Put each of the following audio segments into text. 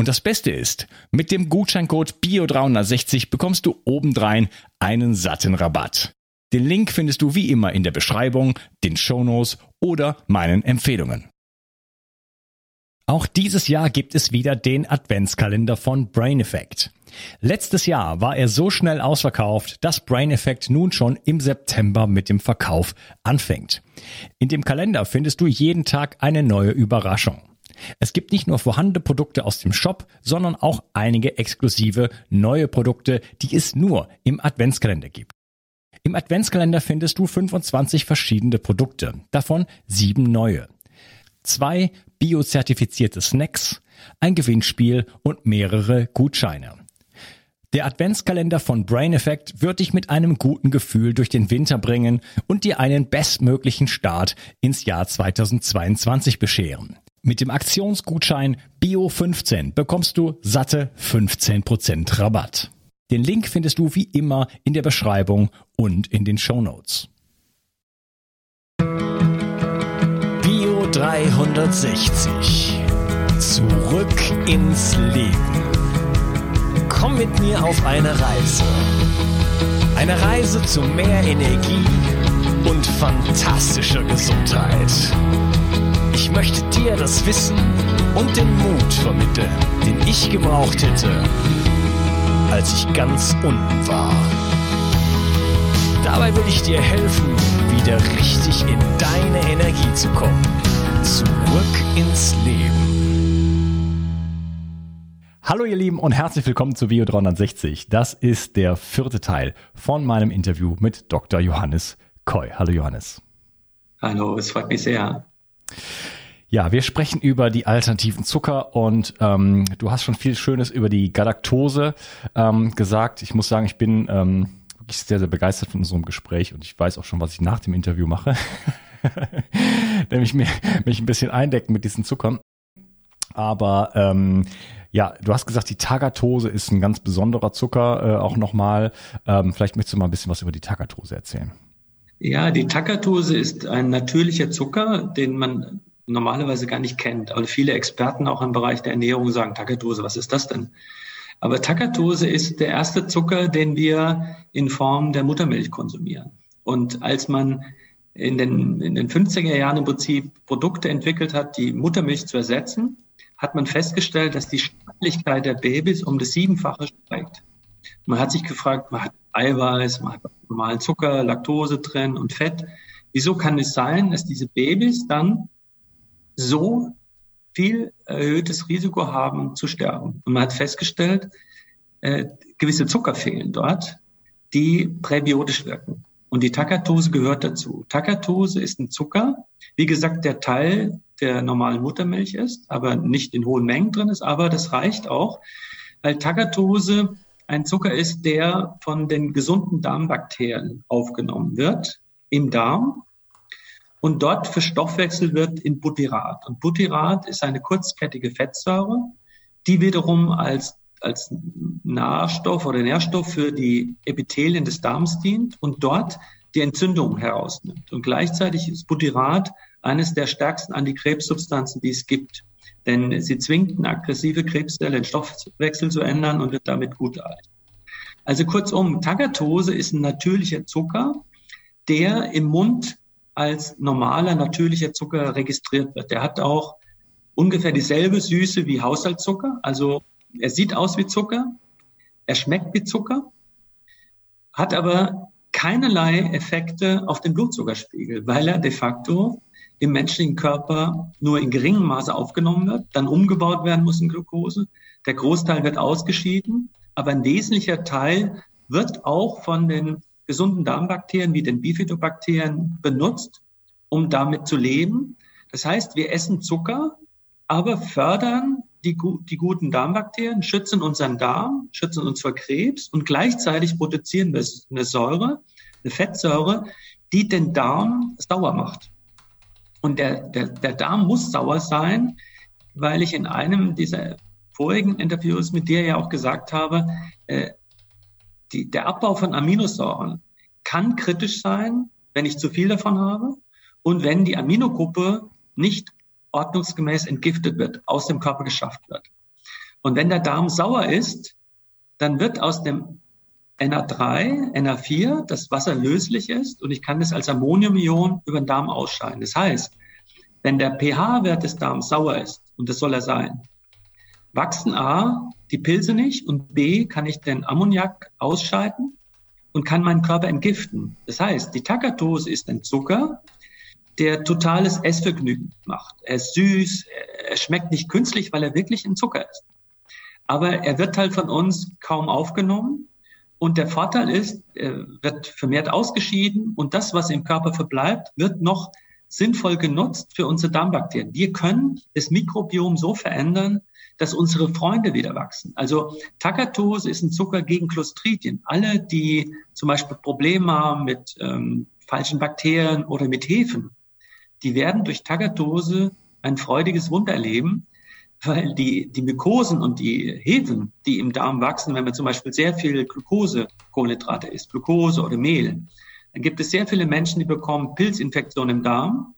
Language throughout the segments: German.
Und das Beste ist, mit dem Gutscheincode BIO360 bekommst du obendrein einen satten Rabatt. Den Link findest du wie immer in der Beschreibung, den Shownotes oder meinen Empfehlungen. Auch dieses Jahr gibt es wieder den Adventskalender von Brain Effect. Letztes Jahr war er so schnell ausverkauft, dass Brain Effect nun schon im September mit dem Verkauf anfängt. In dem Kalender findest du jeden Tag eine neue Überraschung. Es gibt nicht nur vorhandene Produkte aus dem Shop, sondern auch einige exklusive neue Produkte, die es nur im Adventskalender gibt. Im Adventskalender findest du 25 verschiedene Produkte, davon sieben neue. Zwei biozertifizierte Snacks, ein Gewinnspiel und mehrere Gutscheine. Der Adventskalender von Brain Effect wird dich mit einem guten Gefühl durch den Winter bringen und dir einen bestmöglichen Start ins Jahr 2022 bescheren. Mit dem Aktionsgutschein BIO15 bekommst du satte 15% Rabatt. Den Link findest du wie immer in der Beschreibung und in den Show Notes. Bio 360. Zurück ins Leben. Komm mit mir auf eine Reise. Eine Reise zu mehr Energie und fantastischer Gesundheit. Ich möchte dir das Wissen und den Mut vermitteln, den ich gebraucht hätte, als ich ganz unten war. Dabei will ich dir helfen, wieder richtig in deine Energie zu kommen. Zurück ins Leben. Hallo ihr Lieben und herzlich willkommen zu Bio 360. Das ist der vierte Teil von meinem Interview mit Dr. Johannes Koy. Hallo Johannes. Hallo, es freut mich sehr. Ja, wir sprechen über die alternativen Zucker und ähm, du hast schon viel Schönes über die Galaktose ähm, gesagt. Ich muss sagen, ich bin ähm, wirklich sehr, sehr begeistert von unserem Gespräch und ich weiß auch schon, was ich nach dem Interview mache. Nämlich mir, mich ein bisschen eindecken mit diesen Zuckern. Aber ähm, ja, du hast gesagt, die Tagatose ist ein ganz besonderer Zucker äh, auch nochmal. Ähm, vielleicht möchtest du mal ein bisschen was über die Tagatose erzählen. Ja, die Tagatose ist ein natürlicher Zucker, den man normalerweise gar nicht kennt. Aber viele Experten auch im Bereich der Ernährung sagen, Tagatose, was ist das denn? Aber Tagatose ist der erste Zucker, den wir in Form der Muttermilch konsumieren. Und als man in den, in den 50er Jahren im Prinzip Produkte entwickelt hat, die Muttermilch zu ersetzen, hat man festgestellt, dass die Sterblichkeit der Babys um das Siebenfache steigt. Man hat sich gefragt, man hat Eiweiß, man hat normalen Zucker, Laktose drin und Fett. Wieso kann es sein, dass diese Babys dann so viel erhöhtes Risiko haben zu sterben? Und man hat festgestellt, äh, gewisse Zucker fehlen dort, die präbiotisch wirken. Und die Takatose gehört dazu. Takatose ist ein Zucker, wie gesagt, der Teil der normalen Muttermilch ist, aber nicht in hohen Mengen drin ist, aber das reicht auch, weil Takatose ein Zucker ist, der von den gesunden Darmbakterien aufgenommen wird im Darm und dort verstoffwechselt wird in Butyrat. Und Butyrat ist eine kurzkettige Fettsäure, die wiederum als, als Nahrstoff oder Nährstoff für die Epithelien des Darms dient und dort die Entzündung herausnimmt. Und gleichzeitig ist Butyrat eines der stärksten Antikrebssubstanzen, die es gibt. Denn sie zwingt eine aggressive Krebszelle, den Stoffwechsel zu ändern und wird damit gut alt. Also kurzum, Tagatose ist ein natürlicher Zucker, der im Mund als normaler natürlicher Zucker registriert wird. Der hat auch ungefähr dieselbe Süße wie Haushaltszucker. Also er sieht aus wie Zucker, er schmeckt wie Zucker, hat aber keinerlei Effekte auf den Blutzuckerspiegel, weil er de facto im menschlichen Körper nur in geringem Maße aufgenommen wird, dann umgebaut werden muss in Glucose. Der Großteil wird ausgeschieden, aber ein wesentlicher Teil wird auch von den gesunden Darmbakterien wie den Bifidobakterien benutzt, um damit zu leben. Das heißt, wir essen Zucker, aber fördern die, die guten Darmbakterien, schützen unseren Darm, schützen uns vor Krebs und gleichzeitig produzieren wir eine Säure, eine Fettsäure, die den Darm sauer macht. Und der, der, der Darm muss sauer sein, weil ich in einem dieser vorigen Interviews mit dir ja auch gesagt habe, äh, die, der Abbau von Aminosäuren kann kritisch sein, wenn ich zu viel davon habe und wenn die Aminogruppe nicht ordnungsgemäß entgiftet wird, aus dem Körper geschafft wird. Und wenn der Darm sauer ist, dann wird aus dem NA3, NA4, das Wasser löslich ist und ich kann es als Ammoniumion über den Darm ausscheiden. Das heißt, wenn der pH-Wert des Darms sauer ist, und das soll er sein, wachsen A die Pilze nicht und B kann ich den Ammoniak ausscheiden und kann meinen Körper entgiften. Das heißt, die Takatose ist ein Zucker, der totales Essvergnügen macht. Er ist süß, er schmeckt nicht künstlich, weil er wirklich ein Zucker ist. Aber er wird halt von uns kaum aufgenommen. Und der Vorteil ist, er wird vermehrt ausgeschieden und das, was im Körper verbleibt, wird noch sinnvoll genutzt für unsere Darmbakterien. Wir können das Mikrobiom so verändern, dass unsere Freunde wieder wachsen. Also Takatose ist ein Zucker gegen Clostridien. Alle, die zum Beispiel Probleme haben mit ähm, falschen Bakterien oder mit Hefen, die werden durch Tagatose ein freudiges Wunder erleben, weil die, die Mykosen und die Hefen, die im Darm wachsen, wenn man zum Beispiel sehr viel Glucose, Kohlenhydrate isst, Glucose oder Mehl, dann gibt es sehr viele Menschen, die bekommen Pilzinfektionen im Darm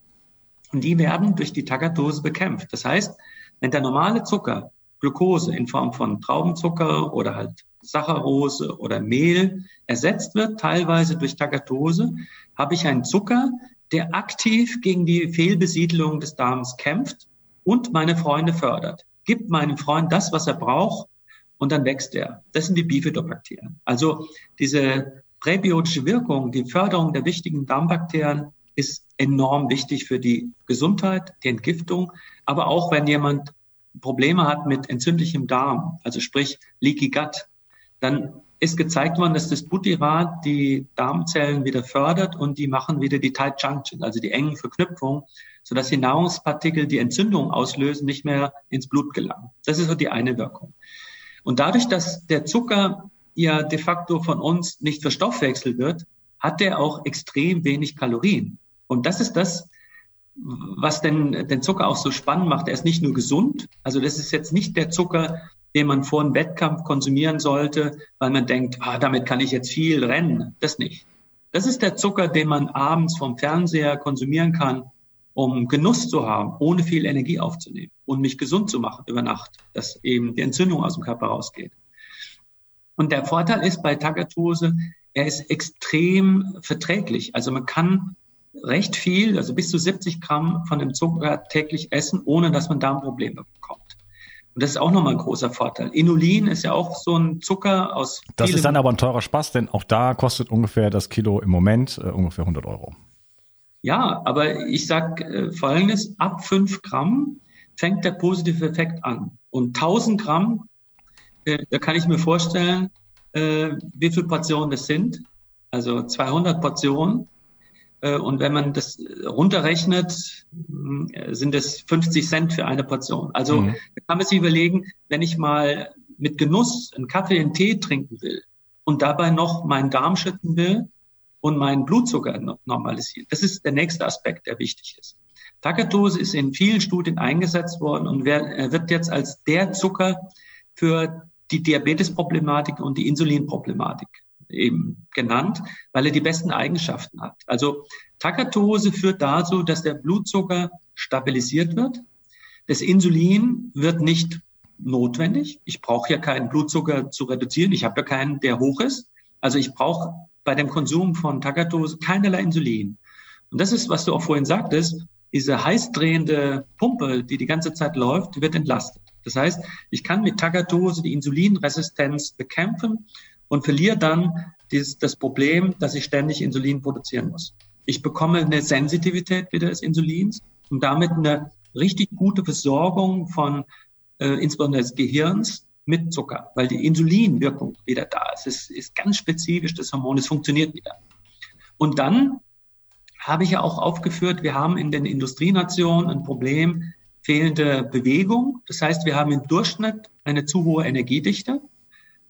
und die werden durch die Tagatose bekämpft. Das heißt, wenn der normale Zucker, Glucose in Form von Traubenzucker oder halt Saccharose oder Mehl ersetzt wird, teilweise durch Tagatose, habe ich einen Zucker, der aktiv gegen die Fehlbesiedlung des Darms kämpft und meine Freunde fördert. Gibt meinem Freund das, was er braucht, und dann wächst er. Das sind die Bifidobakterien. Also diese präbiotische Wirkung, die Förderung der wichtigen Darmbakterien ist enorm wichtig für die Gesundheit, die Entgiftung, aber auch wenn jemand Probleme hat mit entzündlichem Darm, also sprich Leaky Gut, dann ist gezeigt worden, dass das Butyrat die Darmzellen wieder fördert und die machen wieder die Tight Junction, also die engen Verknüpfungen, sodass die Nahrungspartikel, die Entzündung auslösen, nicht mehr ins Blut gelangen. Das ist so die eine Wirkung. Und dadurch, dass der Zucker ja de facto von uns nicht verstoffwechselt wird, hat er auch extrem wenig Kalorien. Und das ist das, was den, den Zucker auch so spannend macht. Er ist nicht nur gesund, also das ist jetzt nicht der Zucker, den man vor einem Wettkampf konsumieren sollte, weil man denkt, ah, damit kann ich jetzt viel rennen. Das nicht. Das ist der Zucker, den man abends vom Fernseher konsumieren kann, um Genuss zu haben, ohne viel Energie aufzunehmen und mich gesund zu machen über Nacht, dass eben die Entzündung aus dem Körper rausgeht. Und der Vorteil ist bei Tagatose, er ist extrem verträglich. Also man kann recht viel, also bis zu 70 Gramm von dem Zucker täglich essen, ohne dass man Darmprobleme bekommt. Und das ist auch nochmal ein großer Vorteil. Inulin ist ja auch so ein Zucker aus. Das ist dann aber ein teurer Spaß, denn auch da kostet ungefähr das Kilo im Moment äh, ungefähr 100 Euro. Ja, aber ich sag äh, Folgendes, ab 5 Gramm fängt der positive Effekt an. Und 1000 Gramm, äh, da kann ich mir vorstellen, äh, wie viele Portionen das sind. Also 200 Portionen. Äh, und wenn man das runterrechnet, äh, sind es 50 Cent für eine Portion. Also mhm. kann man sich überlegen, wenn ich mal mit Genuss einen Kaffee, einen Tee trinken will und dabei noch meinen Darm schütten will und meinen Blutzucker normalisieren. Das ist der nächste Aspekt, der wichtig ist. Takatose ist in vielen Studien eingesetzt worden und wird jetzt als der Zucker für die Diabetesproblematik und die Insulinproblematik eben genannt, weil er die besten Eigenschaften hat. Also Takatose führt dazu, dass der Blutzucker stabilisiert wird. Das Insulin wird nicht notwendig. Ich brauche ja keinen Blutzucker zu reduzieren. Ich habe ja keinen, der hoch ist. Also ich brauche bei dem Konsum von Takatose keinerlei Insulin. Und das ist, was du auch vorhin sagtest, diese heißdrehende Pumpe, die die ganze Zeit läuft, wird entlastet. Das heißt, ich kann mit Tagatose die Insulinresistenz bekämpfen und verliere dann dieses, das Problem, dass ich ständig Insulin produzieren muss. Ich bekomme eine Sensitivität wieder des Insulins und damit eine richtig gute Versorgung von äh, insbesondere des Gehirns mit Zucker, weil die Insulinwirkung wieder da ist. Es ist ganz spezifisch das Hormon, es funktioniert wieder. Und dann habe ich ja auch aufgeführt, wir haben in den Industrienationen ein Problem fehlende Bewegung. Das heißt, wir haben im Durchschnitt eine zu hohe Energiedichte.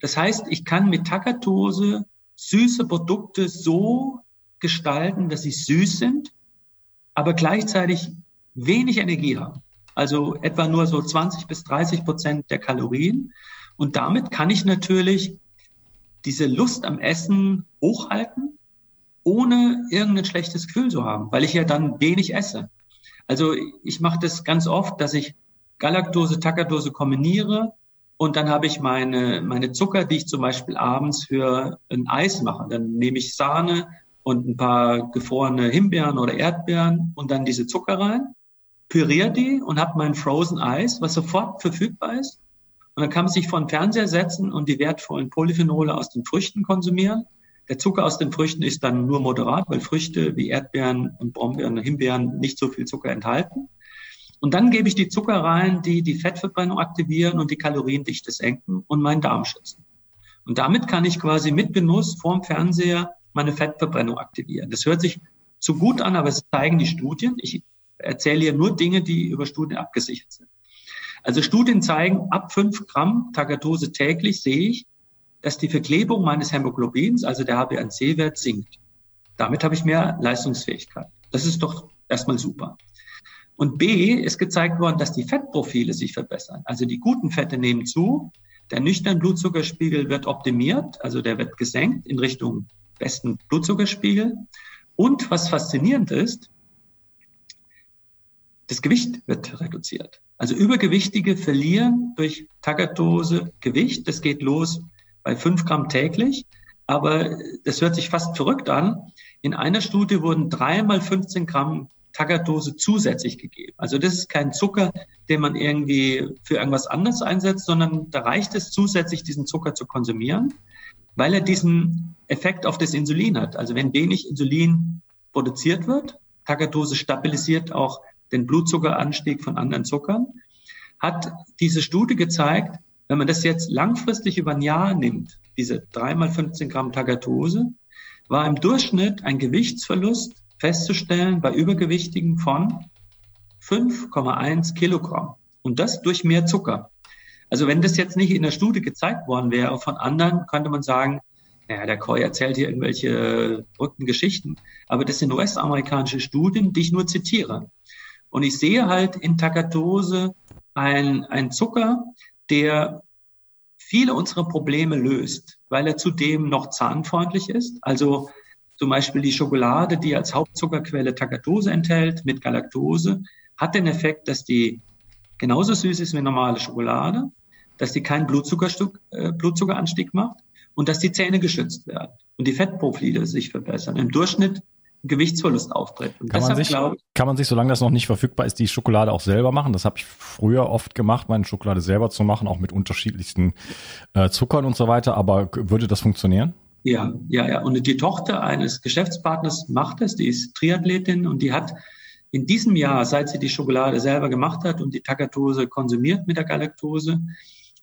Das heißt, ich kann mit Takatose süße Produkte so gestalten, dass sie süß sind, aber gleichzeitig wenig Energie haben. Also etwa nur so 20 bis 30 Prozent der Kalorien. Und damit kann ich natürlich diese Lust am Essen hochhalten, ohne irgendein schlechtes Gefühl zu haben, weil ich ja dann wenig esse. Also ich mache das ganz oft, dass ich Galaktose, Takatose kombiniere und dann habe ich meine, meine Zucker, die ich zum Beispiel abends für ein Eis mache. Dann nehme ich Sahne und ein paar gefrorene Himbeeren oder Erdbeeren und dann diese Zucker rein, püriere die und habe mein Frozen Eis, was sofort verfügbar ist. Und dann kann man sich vor den Fernseher setzen und die wertvollen Polyphenole aus den Früchten konsumieren. Der Zucker aus den Früchten ist dann nur moderat, weil Früchte wie Erdbeeren und Brombeeren und Himbeeren nicht so viel Zucker enthalten. Und dann gebe ich die Zucker rein, die die Fettverbrennung aktivieren und die Kaloriendichte senken und meinen Darm schützen. Und damit kann ich quasi mit Genuss vorm Fernseher meine Fettverbrennung aktivieren. Das hört sich zu gut an, aber es zeigen die Studien. Ich erzähle hier nur Dinge, die über Studien abgesichert sind. Also Studien zeigen, ab fünf Gramm Tagatose täglich sehe ich, dass die Verklebung meines Hämoglobins, also der HbA1c-Wert, sinkt. Damit habe ich mehr Leistungsfähigkeit. Das ist doch erstmal super. Und B ist gezeigt worden, dass die Fettprofile sich verbessern. Also die guten Fette nehmen zu, der nüchterne Blutzuckerspiegel wird optimiert, also der wird gesenkt in Richtung besten Blutzuckerspiegel. Und was faszinierend ist, das Gewicht wird reduziert. Also Übergewichtige verlieren durch Tagatose Gewicht. Das geht los bei fünf Gramm täglich. Aber das hört sich fast verrückt an. In einer Studie wurden dreimal 15 Gramm Tagatose zusätzlich gegeben. Also das ist kein Zucker, den man irgendwie für irgendwas anderes einsetzt, sondern da reicht es zusätzlich, diesen Zucker zu konsumieren, weil er diesen Effekt auf das Insulin hat. Also wenn wenig Insulin produziert wird, Tagatose stabilisiert auch den Blutzuckeranstieg von anderen Zuckern, hat diese Studie gezeigt, wenn man das jetzt langfristig über ein Jahr nimmt, diese dreimal 15 Gramm Tagatose, war im Durchschnitt ein Gewichtsverlust festzustellen bei Übergewichtigen von 5,1 Kilogramm. Und das durch mehr Zucker. Also wenn das jetzt nicht in der Studie gezeigt worden wäre von anderen, könnte man sagen, ja, der Coy erzählt hier irgendwelche verrückten Geschichten. Aber das sind US-amerikanische Studien, die ich nur zitiere. Und ich sehe halt in Takatose ein, ein Zucker, der viele unserer Probleme löst, weil er zudem noch zahnfreundlich ist. Also zum Beispiel die Schokolade, die als Hauptzuckerquelle Takatose enthält mit Galaktose, hat den Effekt, dass die genauso süß ist wie normale Schokolade, dass die keinen Blutzuckerstück, äh, Blutzuckeranstieg macht und dass die Zähne geschützt werden und die Fettprofile sich verbessern. Im Durchschnitt Gewichtsverlust auftritt. Und kann, man sich, ich, kann man sich, solange das noch nicht verfügbar ist, die Schokolade auch selber machen? Das habe ich früher oft gemacht, meine Schokolade selber zu machen, auch mit unterschiedlichsten äh, Zuckern und so weiter. Aber würde das funktionieren? Ja, ja, ja. Und die Tochter eines Geschäftspartners macht es, die ist Triathletin und die hat in diesem Jahr, seit sie die Schokolade selber gemacht hat und die Takatose konsumiert mit der Galaktose,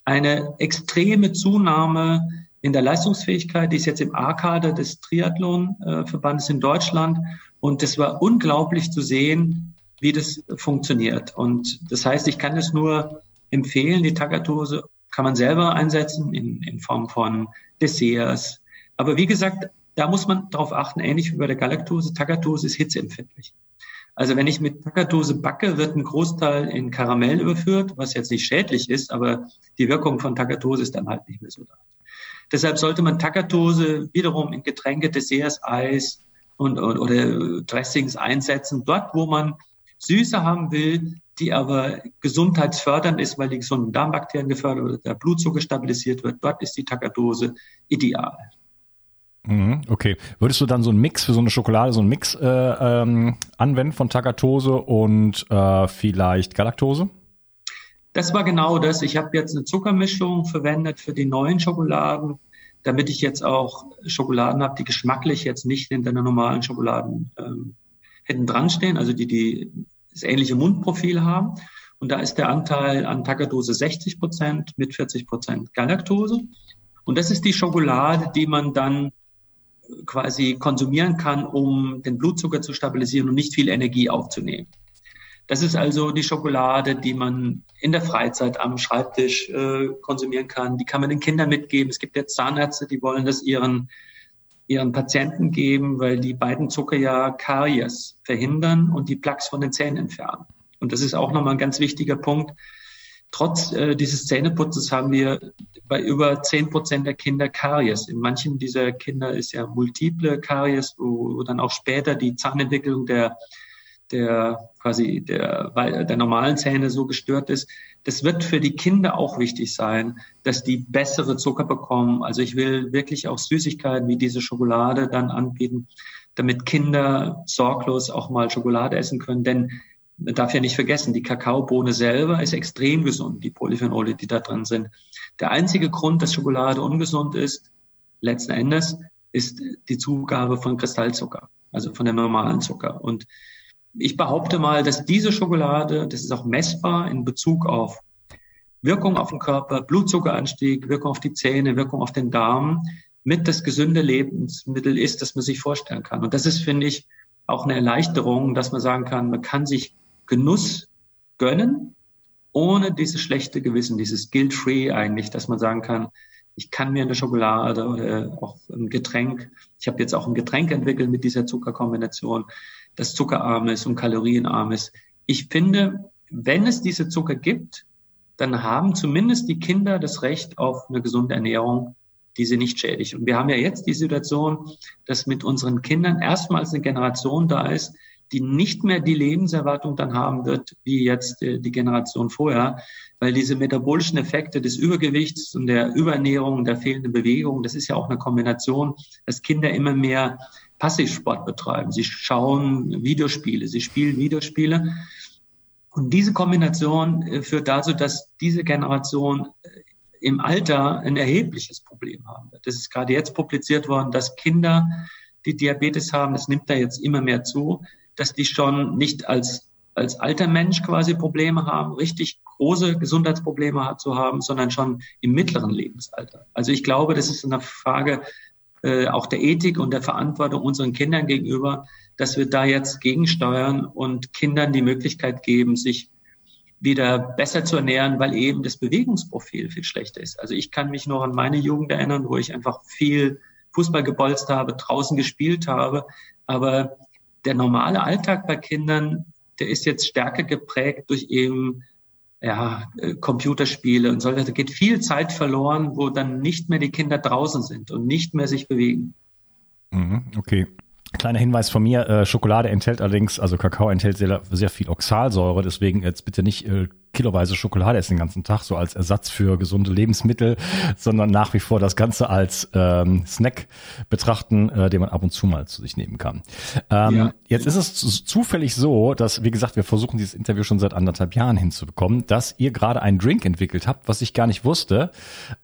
eine extreme Zunahme in der Leistungsfähigkeit. Die ist jetzt im A-Kader des Triathlon-Verbandes in Deutschland. Und es war unglaublich zu sehen, wie das funktioniert. Und das heißt, ich kann es nur empfehlen, die Takatose kann man selber einsetzen in, in Form von Desserts, aber wie gesagt, da muss man darauf achten, ähnlich wie bei der Galaktose. Tagatose ist hitzeempfindlich. Also wenn ich mit Tagatose backe, wird ein Großteil in Karamell überführt, was jetzt nicht schädlich ist, aber die Wirkung von Tagatose ist dann halt nicht mehr so da. Deshalb sollte man Tagatose wiederum in Getränke, Desserts, Eis und, und, oder Dressings einsetzen, dort, wo man Süße haben will, die aber gesundheitsfördernd ist, weil die gesunden Darmbakterien gefördert wird, der Blutzucker stabilisiert wird. Dort ist die Tagatose ideal. Mhm, okay. Würdest du dann so einen Mix für so eine Schokolade, so einen Mix äh, ähm, anwenden von Tagatose und äh, vielleicht Galaktose? Das war genau das. Ich habe jetzt eine Zuckermischung verwendet für die neuen Schokoladen damit ich jetzt auch Schokoladen habe, die geschmacklich jetzt nicht hinter einer normalen Schokoladen ähm, hinten dran stehen, also die, die das ähnliche Mundprofil haben. Und da ist der Anteil an Tagadose 60 Prozent mit 40 Prozent Galaktose. Und das ist die Schokolade, die man dann quasi konsumieren kann, um den Blutzucker zu stabilisieren und nicht viel Energie aufzunehmen. Das ist also die Schokolade, die man in der Freizeit am Schreibtisch äh, konsumieren kann. Die kann man den Kindern mitgeben. Es gibt jetzt Zahnärzte, die wollen das ihren, ihren Patienten geben, weil die beiden Zucker ja Karies verhindern und die Plaques von den Zähnen entfernen. Und das ist auch nochmal ein ganz wichtiger Punkt. Trotz äh, dieses Zähneputzes haben wir bei über zehn Prozent der Kinder Karies. In manchen dieser Kinder ist ja multiple Karies, wo, wo dann auch später die Zahnentwicklung der der quasi der, der normalen Zähne so gestört ist. Das wird für die Kinder auch wichtig sein, dass die bessere Zucker bekommen. Also ich will wirklich auch Süßigkeiten wie diese Schokolade dann anbieten, damit Kinder sorglos auch mal Schokolade essen können. Denn man darf ja nicht vergessen, die Kakaobohne selber ist extrem gesund, die Polyphenole, die da drin sind. Der einzige Grund, dass Schokolade ungesund ist, letzten Endes, ist die Zugabe von Kristallzucker, also von dem normalen Zucker. Und ich behaupte mal, dass diese Schokolade, das ist auch messbar in Bezug auf Wirkung auf den Körper, Blutzuckeranstieg, Wirkung auf die Zähne, Wirkung auf den Darm, mit das gesunde Lebensmittel ist, das man sich vorstellen kann. Und das ist, finde ich, auch eine Erleichterung, dass man sagen kann, man kann sich Genuss gönnen, ohne dieses schlechte Gewissen, dieses guilt-free eigentlich, dass man sagen kann, ich kann mir eine Schokolade oder auch ein Getränk, ich habe jetzt auch ein Getränk entwickelt mit dieser Zuckerkombination, das zuckerarm ist und kalorienarm ist. Ich finde, wenn es diese Zucker gibt, dann haben zumindest die Kinder das Recht auf eine gesunde Ernährung, die sie nicht schädigt. Und wir haben ja jetzt die Situation, dass mit unseren Kindern erstmals eine Generation da ist, die nicht mehr die Lebenserwartung dann haben wird, wie jetzt äh, die Generation vorher, weil diese metabolischen Effekte des Übergewichts und der Überernährung der fehlenden Bewegung, das ist ja auch eine Kombination, dass Kinder immer mehr Passivsport betreiben. Sie schauen Videospiele, sie spielen Videospiele. Und diese Kombination äh, führt dazu, dass diese Generation äh, im Alter ein erhebliches Problem haben wird. Das ist gerade jetzt publiziert worden, dass Kinder, die Diabetes haben, das nimmt da jetzt immer mehr zu, dass die schon nicht als als alter Mensch quasi Probleme haben, richtig große Gesundheitsprobleme zu haben, sondern schon im mittleren Lebensalter. Also ich glaube, das ist eine Frage äh, auch der Ethik und der Verantwortung unseren Kindern gegenüber, dass wir da jetzt gegensteuern und Kindern die Möglichkeit geben, sich wieder besser zu ernähren, weil eben das Bewegungsprofil viel schlechter ist. Also ich kann mich noch an meine Jugend erinnern, wo ich einfach viel Fußball gebolzt habe, draußen gespielt habe. Aber der normale Alltag bei Kindern, der ist jetzt stärker geprägt durch eben ja, äh, Computerspiele und so. Da geht viel Zeit verloren, wo dann nicht mehr die Kinder draußen sind und nicht mehr sich bewegen. Mhm, okay. Kleiner Hinweis von mir, äh, Schokolade enthält allerdings, also Kakao enthält sehr, sehr viel Oxalsäure, deswegen jetzt bitte nicht äh, kiloweise Schokolade essen den ganzen Tag, so als Ersatz für gesunde Lebensmittel, sondern nach wie vor das Ganze als ähm, Snack betrachten, äh, den man ab und zu mal zu sich nehmen kann. Ähm, ja. Jetzt ist es zufällig so, dass, wie gesagt, wir versuchen dieses Interview schon seit anderthalb Jahren hinzubekommen, dass ihr gerade einen Drink entwickelt habt, was ich gar nicht wusste.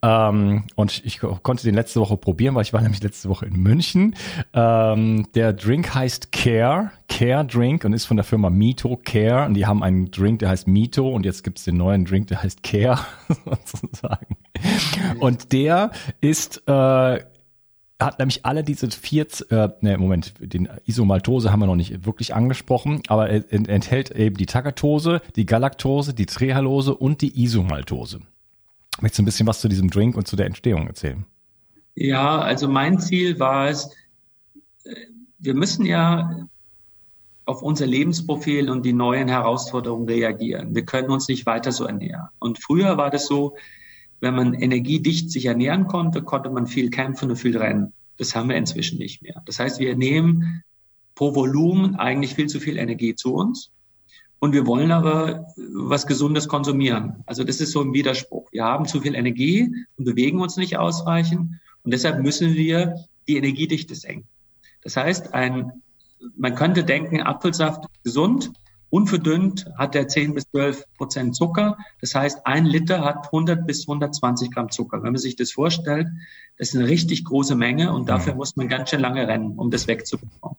Ähm, und ich konnte den letzte Woche probieren, weil ich war nämlich letzte Woche in München. Ähm, der Drink heißt Care, Care Drink und ist von der Firma Mito Care. Und die haben einen Drink, der heißt Mito und jetzt gibt es den neuen Drink, der heißt Care sozusagen. Und der ist äh, hat nämlich alle diese vier, äh, ne, Moment, den Isomaltose haben wir noch nicht wirklich angesprochen, aber er enthält eben die Tagatose, die Galaktose, die Trehalose und die Isomaltose. Möchtest du ein bisschen was zu diesem Drink und zu der Entstehung erzählen? Ja, also mein Ziel war es, äh, wir müssen ja auf unser Lebensprofil und die neuen Herausforderungen reagieren. Wir können uns nicht weiter so ernähren. Und früher war das so, wenn man energiedicht sich ernähren konnte, konnte man viel kämpfen und viel rennen. Das haben wir inzwischen nicht mehr. Das heißt, wir nehmen pro Volumen eigentlich viel zu viel Energie zu uns. Und wir wollen aber was Gesundes konsumieren. Also das ist so ein Widerspruch. Wir haben zu viel Energie und bewegen uns nicht ausreichend. Und deshalb müssen wir die Energiedichte senken. Das heißt, ein man könnte denken, Apfelsaft gesund, Unverdünnt hat er 10 bis 12 Prozent Zucker. Das heißt, ein Liter hat 100 bis 120 Gramm Zucker. Wenn man sich das vorstellt, das ist eine richtig große Menge und dafür muss man ganz schön lange rennen, um das wegzubekommen.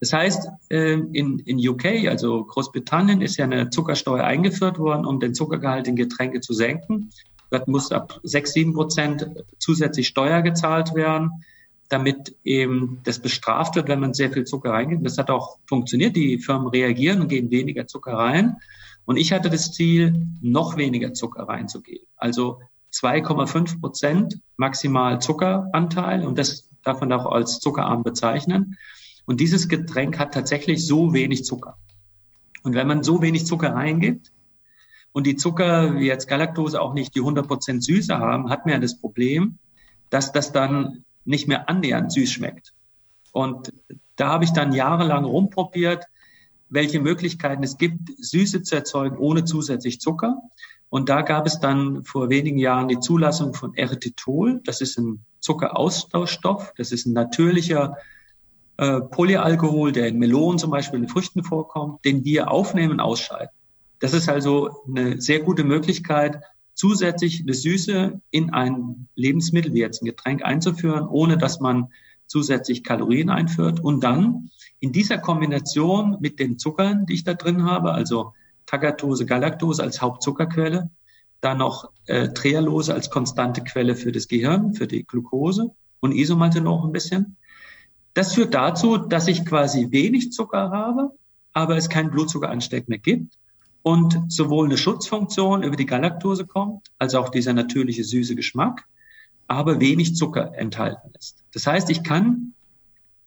Das heißt, ähm, in, in UK, also Großbritannien, ist ja eine Zuckersteuer eingeführt worden, um den Zuckergehalt in Getränke zu senken. Dort muss ab 6, 7 Prozent zusätzlich Steuer gezahlt werden damit eben das bestraft wird, wenn man sehr viel Zucker reingibt. Das hat auch funktioniert. Die Firmen reagieren und geben weniger Zucker rein. Und ich hatte das Ziel, noch weniger Zucker reinzugeben. Also 2,5 Prozent maximal Zuckeranteil. Und das darf man auch als zuckerarm bezeichnen. Und dieses Getränk hat tatsächlich so wenig Zucker. Und wenn man so wenig Zucker reingibt und die Zucker, wie jetzt Galaktose, auch nicht die 100 Prozent Süße haben, hat man ja das Problem, dass das dann nicht mehr annähernd süß schmeckt. Und da habe ich dann jahrelang rumprobiert, welche Möglichkeiten es gibt, Süße zu erzeugen ohne zusätzlich Zucker. Und da gab es dann vor wenigen Jahren die Zulassung von Erythritol. Das ist ein Zuckeraustauschstoff. Das ist ein natürlicher äh, Polyalkohol, der in Melonen zum Beispiel in Früchten vorkommt, den wir aufnehmen und ausscheiden. Das ist also eine sehr gute Möglichkeit, zusätzlich eine Süße in ein Lebensmittel, wie jetzt ein Getränk einzuführen, ohne dass man zusätzlich Kalorien einführt und dann in dieser Kombination mit den Zuckern, die ich da drin habe, also Tagatose, Galaktose als Hauptzuckerquelle, dann noch äh, Trehalose als konstante Quelle für das Gehirn, für die Glucose und Isomaltol noch ein bisschen. Das führt dazu, dass ich quasi wenig Zucker habe, aber es keinen Blutzuckeransteck mehr gibt und sowohl eine Schutzfunktion über die Galaktose kommt, als auch dieser natürliche süße Geschmack, aber wenig Zucker enthalten ist. Das heißt, ich kann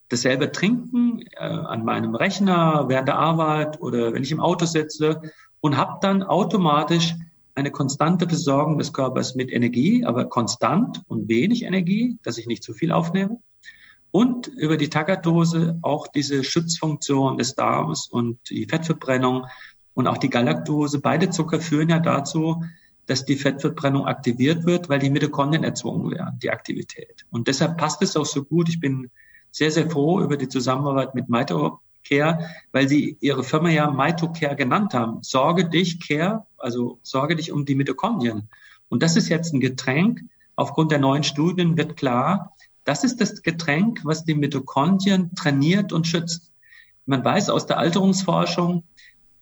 dasselbe trinken äh, an meinem Rechner während der Arbeit oder wenn ich im Auto sitze und habe dann automatisch eine konstante Versorgung des Körpers mit Energie, aber konstant und wenig Energie, dass ich nicht zu viel aufnehme. Und über die Tagatose auch diese Schutzfunktion des Darms und die Fettverbrennung und auch die Galaktose, beide Zucker führen ja dazu, dass die Fettverbrennung aktiviert wird, weil die Mitochondrien erzwungen werden, die Aktivität. Und deshalb passt es auch so gut. Ich bin sehr, sehr froh über die Zusammenarbeit mit MitoCare, weil sie ihre Firma ja MitoCare genannt haben. Sorge dich, Care, also sorge dich um die Mitochondrien. Und das ist jetzt ein Getränk. Aufgrund der neuen Studien wird klar, das ist das Getränk, was die Mitochondrien trainiert und schützt. Man weiß aus der Alterungsforschung,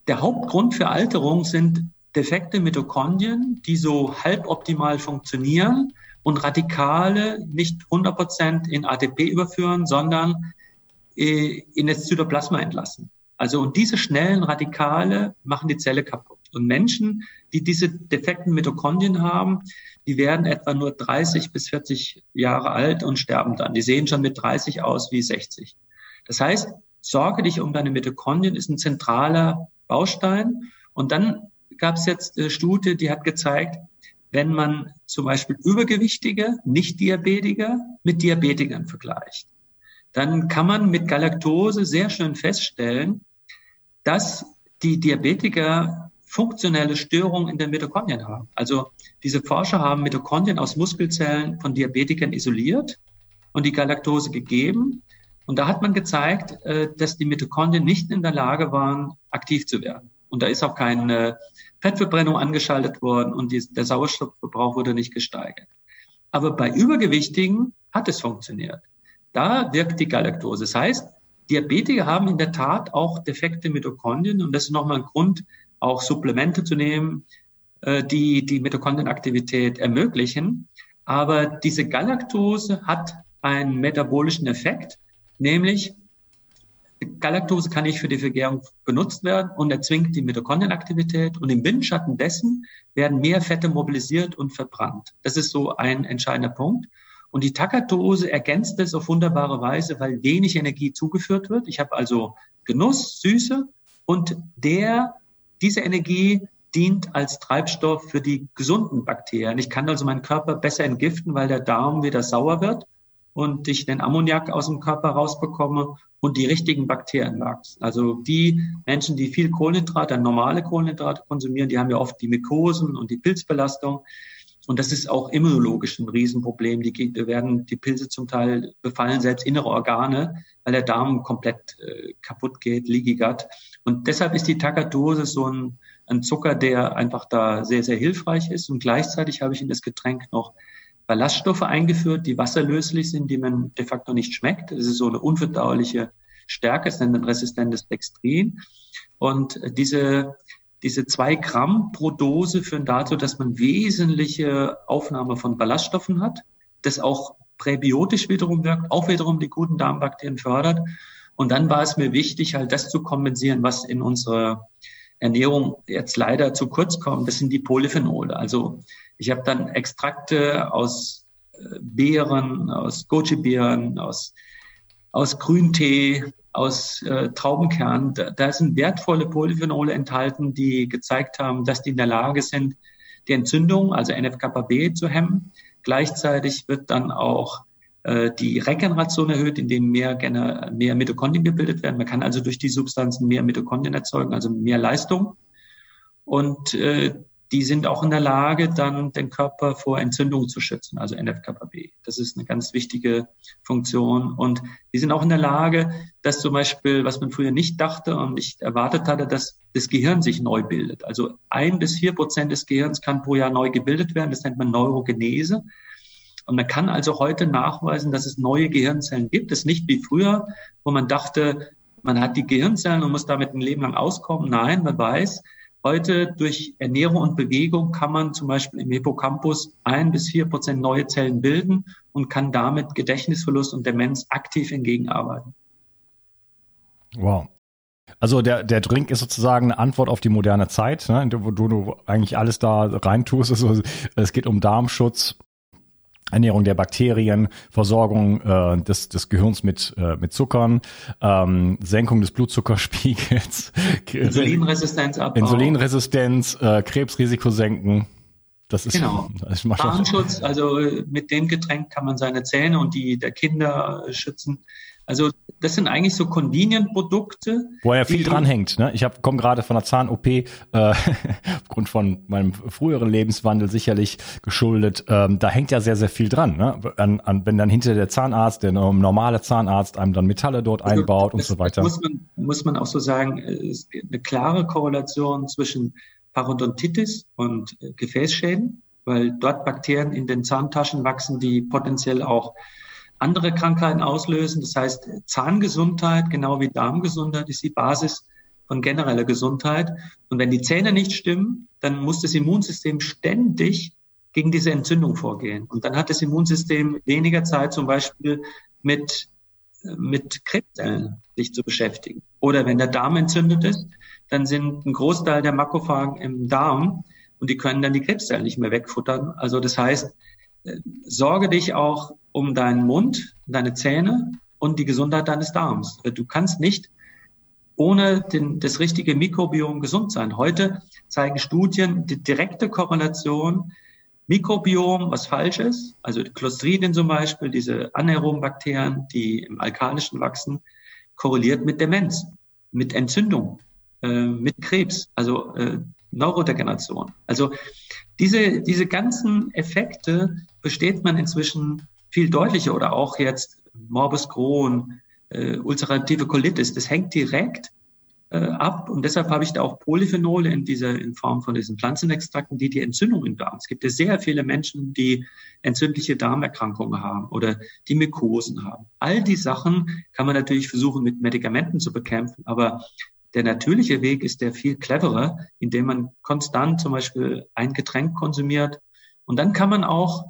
der Hauptgrund für Alterung sind defekte Mitochondrien, die so halboptimal funktionieren und Radikale nicht 100 Prozent in ATP überführen, sondern äh, in das Zytoplasma entlassen. Also und diese schnellen Radikale machen die Zelle kaputt. Und Menschen, die diese defekten Mitochondrien haben, die werden etwa nur 30 bis 40 Jahre alt und sterben dann. Die sehen schon mit 30 aus wie 60. Das heißt, sorge dich um deine Mitochondrien ist ein zentraler Baustein. Und dann gab es jetzt eine Studie, die hat gezeigt, wenn man zum Beispiel Übergewichtige, Nicht-Diabetiker mit Diabetikern vergleicht, dann kann man mit Galaktose sehr schön feststellen, dass die Diabetiker funktionelle Störungen in den Mitochondrien haben. Also diese Forscher haben Mitochondrien aus Muskelzellen von Diabetikern isoliert und die Galaktose gegeben und da hat man gezeigt, äh, dass die Mitochondrien nicht in der Lage waren, aktiv zu werden. Und da ist auch keine Fettverbrennung angeschaltet worden und der Sauerstoffverbrauch wurde nicht gesteigert. Aber bei Übergewichtigen hat es funktioniert. Da wirkt die Galaktose. Das heißt, Diabetiker haben in der Tat auch defekte Mitochondrien und das ist nochmal ein Grund, auch Supplemente zu nehmen, äh, die die Mitochondrienaktivität ermöglichen. Aber diese Galaktose hat einen metabolischen Effekt, Nämlich, Galaktose kann nicht für die Vergärung benutzt werden und erzwingt die Mitochondrienaktivität und im Windschatten dessen werden mehr Fette mobilisiert und verbrannt. Das ist so ein entscheidender Punkt. Und die Takatose ergänzt es auf wunderbare Weise, weil wenig Energie zugeführt wird. Ich habe also Genuss, Süße und der, diese Energie dient als Treibstoff für die gesunden Bakterien. Ich kann also meinen Körper besser entgiften, weil der Darm wieder sauer wird und ich den Ammoniak aus dem Körper rausbekomme und die richtigen Bakterien wachsen. Also die Menschen, die viel Kohlenhydrate, normale Kohlenhydrate konsumieren, die haben ja oft die Mykosen und die Pilzbelastung. Und das ist auch immunologisch ein Riesenproblem. Die, die werden die Pilze zum Teil befallen selbst innere Organe, weil der Darm komplett äh, kaputt geht, Leaky Gut. Und deshalb ist die Takatose so ein, ein Zucker, der einfach da sehr, sehr hilfreich ist. Und gleichzeitig habe ich in das Getränk noch Ballaststoffe eingeführt, die wasserlöslich sind, die man de facto nicht schmeckt. Das ist so eine unverdauliche Stärke, das nennt man resistentes Dextrin. Und diese diese zwei Gramm pro Dose führen dazu, dass man wesentliche Aufnahme von Ballaststoffen hat, das auch präbiotisch wiederum wirkt, auch wiederum die guten Darmbakterien fördert. Und dann war es mir wichtig, halt das zu kompensieren, was in unserer Ernährung jetzt leider zu kurz kommt. Das sind die Polyphenole. Also ich habe dann Extrakte aus äh, Beeren, aus Goji-Beeren, aus, aus Grüntee, aus äh, Traubenkern. Da, da sind wertvolle Polyphenole enthalten, die gezeigt haben, dass die in der Lage sind, die Entzündung, also NF-kappa-B, zu hemmen. Gleichzeitig wird dann auch äh, die Regeneration erhöht, indem mehr, mehr Mitochondrien gebildet werden. Man kann also durch die Substanzen mehr Mitochondrien erzeugen, also mehr Leistung. Und äh, die sind auch in der Lage, dann den Körper vor Entzündungen zu schützen, also NF-kappa-B. Das ist eine ganz wichtige Funktion. Und die sind auch in der Lage, dass zum Beispiel, was man früher nicht dachte und nicht erwartet hatte, dass das Gehirn sich neu bildet. Also ein bis vier Prozent des Gehirns kann pro Jahr neu gebildet werden. Das nennt man Neurogenese. Und man kann also heute nachweisen, dass es neue Gehirnzellen gibt. Das ist nicht wie früher, wo man dachte, man hat die Gehirnzellen und muss damit ein Leben lang auskommen. Nein, man weiß, Heute durch Ernährung und Bewegung kann man zum Beispiel im Hippocampus ein bis vier Prozent neue Zellen bilden und kann damit Gedächtnisverlust und Demenz aktiv entgegenarbeiten. Wow. Also der, der Drink ist sozusagen eine Antwort auf die moderne Zeit, ne, wo du eigentlich alles da reintust. Also es geht um Darmschutz, Ernährung der Bakterien, Versorgung äh, des, des Gehirns mit, äh, mit Zuckern, ähm, Senkung des Blutzuckerspiegels, Insulinresistenz abbauen. Insulinresistenz, äh, Krebsrisiko senken. Das ist genau. Das Zahnschutz, also mit dem Getränk kann man seine Zähne und die der Kinder schützen. Also das sind eigentlich so Convenient-Produkte. Wo ja viel dran hängt. Ne? Ich komme gerade von einer Zahn-OP, äh, aufgrund von meinem früheren Lebenswandel sicherlich geschuldet. Ähm, da hängt ja sehr, sehr viel dran. Ne? An, an, wenn dann hinter der Zahnarzt, der normale Zahnarzt, einem dann Metalle dort also, einbaut und so weiter. Muss man, muss man auch so sagen, es gibt eine klare Korrelation zwischen Parodontitis und äh, Gefäßschäden, weil dort Bakterien in den Zahntaschen wachsen, die potenziell auch andere Krankheiten auslösen. Das heißt, Zahngesundheit, genau wie Darmgesundheit, ist die Basis von genereller Gesundheit. Und wenn die Zähne nicht stimmen, dann muss das Immunsystem ständig gegen diese Entzündung vorgehen. Und dann hat das Immunsystem weniger Zeit, zum Beispiel mit, mit Krebszellen sich zu beschäftigen. Oder wenn der Darm entzündet ist, dann sind ein Großteil der Makrophagen im Darm und die können dann die Krebszellen nicht mehr wegfuttern. Also das heißt, sorge dich auch um deinen Mund, deine Zähne und die Gesundheit deines Darms. Du kannst nicht ohne den, das richtige Mikrobiom gesund sein. Heute zeigen Studien die direkte Korrelation Mikrobiom, was falsch ist, also Clostridien zum Beispiel, diese anaeroben Bakterien, die im Alkalischen wachsen, korreliert mit Demenz, mit Entzündung, äh, mit Krebs, also äh, Neurodegeneration. Also diese, diese ganzen Effekte besteht man inzwischen viel deutlicher oder auch jetzt Morbus Crohn, äh, ulcerative Colitis. Das hängt direkt äh, ab und deshalb habe ich da auch Polyphenole in dieser in Form von diesen Pflanzenextrakten, die die Entzündung im Darm. Es gibt ja sehr viele Menschen, die entzündliche Darmerkrankungen haben oder die Mykosen haben. All die Sachen kann man natürlich versuchen mit Medikamenten zu bekämpfen, aber der natürliche Weg ist der viel cleverer, indem man konstant zum Beispiel ein Getränk konsumiert. Und dann kann man auch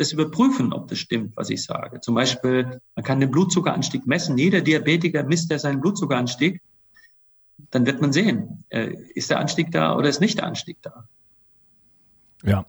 das überprüfen, ob das stimmt, was ich sage. Zum Beispiel, man kann den Blutzuckeranstieg messen. Jeder Diabetiker misst ja seinen Blutzuckeranstieg. Dann wird man sehen, äh, ist der Anstieg da oder ist nicht der Anstieg da. Ja,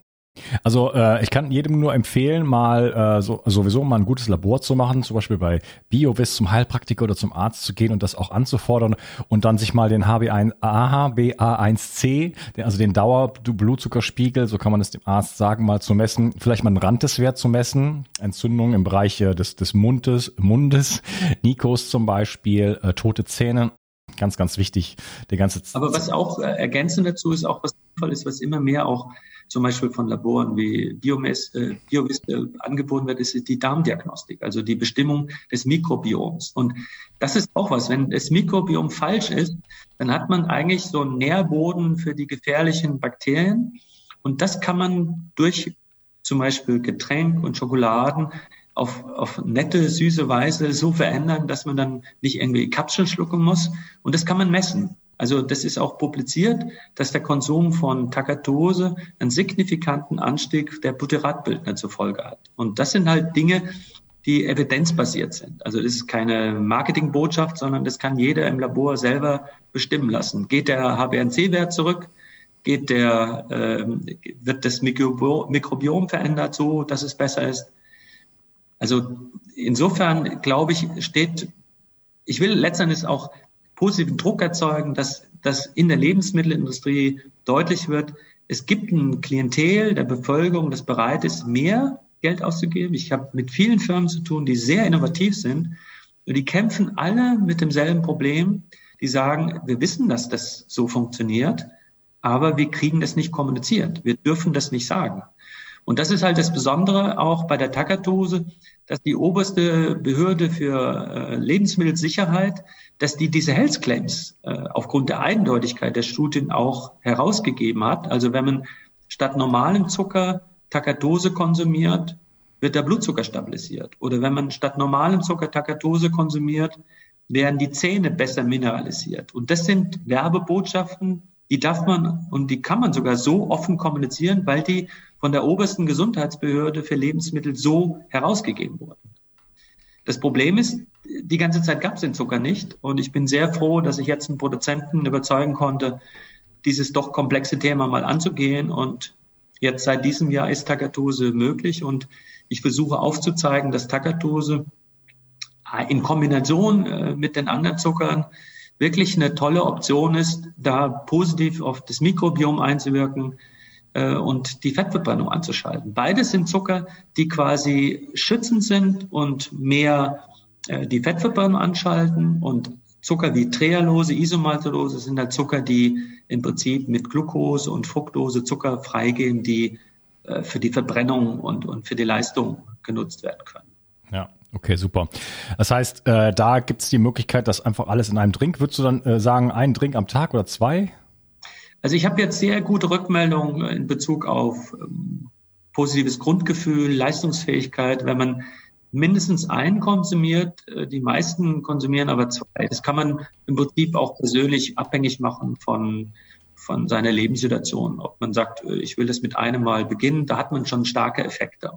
also äh, ich kann jedem nur empfehlen, mal äh, so, sowieso mal ein gutes Labor zu machen, zum Beispiel bei BioVis zum Heilpraktiker oder zum Arzt zu gehen und das auch anzufordern und dann sich mal den HB1, HbA1c, also den Dauerblutzuckerspiegel, so kann man es dem Arzt sagen, mal zu messen, vielleicht mal einen Randeswert zu messen, Entzündungen im Bereich äh, des, des Mundes, Mundes, Nikos zum Beispiel, äh, tote Zähne Ganz, ganz wichtig. Der ganze Aber was auch äh, ergänzend dazu ist, auch was sinnvoll ist, was immer mehr auch zum Beispiel von Laboren wie Biomes, äh, Biovis äh, angeboten wird, ist die Darmdiagnostik, also die Bestimmung des Mikrobioms. Und das ist auch was. Wenn das Mikrobiom falsch ist, dann hat man eigentlich so einen Nährboden für die gefährlichen Bakterien. Und das kann man durch zum Beispiel Getränk und Schokoladen auf, auf nette, süße Weise so verändern, dass man dann nicht irgendwie Kapseln schlucken muss. Und das kann man messen. Also das ist auch publiziert, dass der Konsum von Takatose einen signifikanten Anstieg der Butyratbildner zur Folge hat. Und das sind halt Dinge, die evidenzbasiert sind. Also das ist keine Marketingbotschaft, sondern das kann jeder im Labor selber bestimmen lassen. Geht der HbA1c-Wert zurück? Geht der, äh, wird das Mikrobiom verändert so, dass es besser ist? Also insofern glaube ich, steht, ich will letztendlich auch positiven Druck erzeugen, dass, dass in der Lebensmittelindustrie deutlich wird, es gibt ein Klientel der Bevölkerung, das bereit ist, mehr Geld auszugeben. Ich habe mit vielen Firmen zu tun, die sehr innovativ sind. Und die kämpfen alle mit demselben Problem. Die sagen, wir wissen, dass das so funktioniert, aber wir kriegen das nicht kommuniziert. Wir dürfen das nicht sagen. Und das ist halt das Besondere auch bei der Takatose, dass die oberste Behörde für äh, Lebensmittelsicherheit, dass die diese Health Claims äh, aufgrund der Eindeutigkeit der Studien auch herausgegeben hat. Also wenn man statt normalem Zucker Takatose konsumiert, wird der Blutzucker stabilisiert. Oder wenn man statt normalem Zucker Takatose konsumiert, werden die Zähne besser mineralisiert. Und das sind Werbebotschaften, die darf man und die kann man sogar so offen kommunizieren, weil die von der obersten Gesundheitsbehörde für Lebensmittel so herausgegeben wurden. Das Problem ist, die ganze Zeit gab es den Zucker nicht und ich bin sehr froh, dass ich jetzt einen Produzenten überzeugen konnte, dieses doch komplexe Thema mal anzugehen und jetzt seit diesem Jahr ist Takatose möglich und ich versuche aufzuzeigen, dass Takatose in Kombination äh, mit den anderen Zuckern wirklich eine tolle Option ist, da positiv auf das Mikrobiom einzuwirken äh, und die Fettverbrennung anzuschalten. Beides sind Zucker, die quasi schützend sind und mehr äh, die Fettverbrennung anschalten und Zucker wie Trehalose, Isomaltulose sind halt Zucker, die im Prinzip mit Glucose und Fructose Zucker freigeben, die äh, für die Verbrennung und, und für die Leistung genutzt werden können. Ja. Okay, super. Das heißt, äh, da gibt es die Möglichkeit, dass einfach alles in einem Drink. Würdest du dann äh, sagen, einen Drink am Tag oder zwei? Also ich habe jetzt sehr gute Rückmeldungen in Bezug auf ähm, positives Grundgefühl, Leistungsfähigkeit, wenn man mindestens einen konsumiert. Äh, die meisten konsumieren aber zwei. Das kann man im Prinzip auch persönlich abhängig machen von von seiner Lebenssituation. Ob man sagt, äh, ich will das mit einem Mal beginnen, da hat man schon starke Effekte.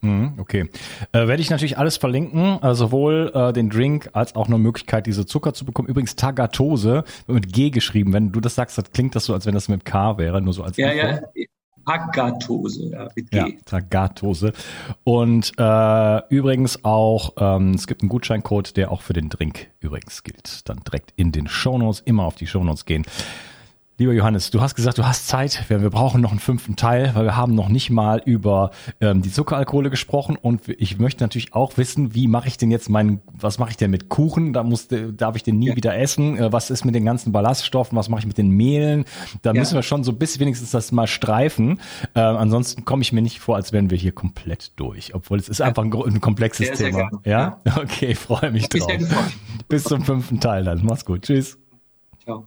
Mhm, okay. Äh, werde ich natürlich alles verlinken, äh, sowohl äh, den Drink als auch eine Möglichkeit, diese Zucker zu bekommen. Übrigens Tagatose mit G geschrieben. Wenn du das sagst, das klingt das so, als wenn das mit K wäre, nur so als Ja, Info. ja. Tagatose, ja, mit G. Ja, Tagatose. Und äh, übrigens auch, ähm, es gibt einen Gutscheincode, der auch für den Drink übrigens gilt. Dann direkt in den Shownotes, immer auf die Shownotes gehen. Lieber Johannes, du hast gesagt, du hast Zeit. Wir, brauchen noch einen fünften Teil, weil wir haben noch nicht mal über ähm, die Zuckeralkohole gesprochen. Und ich möchte natürlich auch wissen, wie mache ich denn jetzt meinen, was mache ich denn mit Kuchen? Da muss, darf ich den nie ja. wieder essen? Äh, was ist mit den ganzen Ballaststoffen? Was mache ich mit den Mehlen? Da ja. müssen wir schon so bis wenigstens das mal streifen. Äh, ansonsten komme ich mir nicht vor, als wären wir hier komplett durch. Obwohl es ist einfach ein, ein komplexes Thema. Sehr ja? Okay, freue mich drauf. Bis zum fünften Teil dann. Mach's gut. Tschüss. Ciao.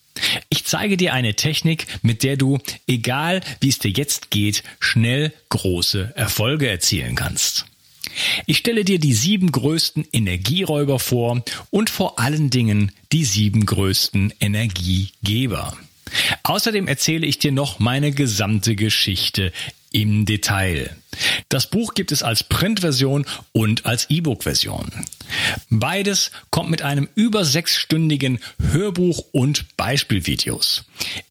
Ich zeige dir eine Technik, mit der du, egal wie es dir jetzt geht, schnell große Erfolge erzielen kannst. Ich stelle dir die sieben größten Energieräuber vor und vor allen Dingen die sieben größten Energiegeber. Außerdem erzähle ich dir noch meine gesamte Geschichte im Detail. Das Buch gibt es als Printversion und als E-Book-Version. Beides kommt mit einem über sechsstündigen Hörbuch und Beispielvideos.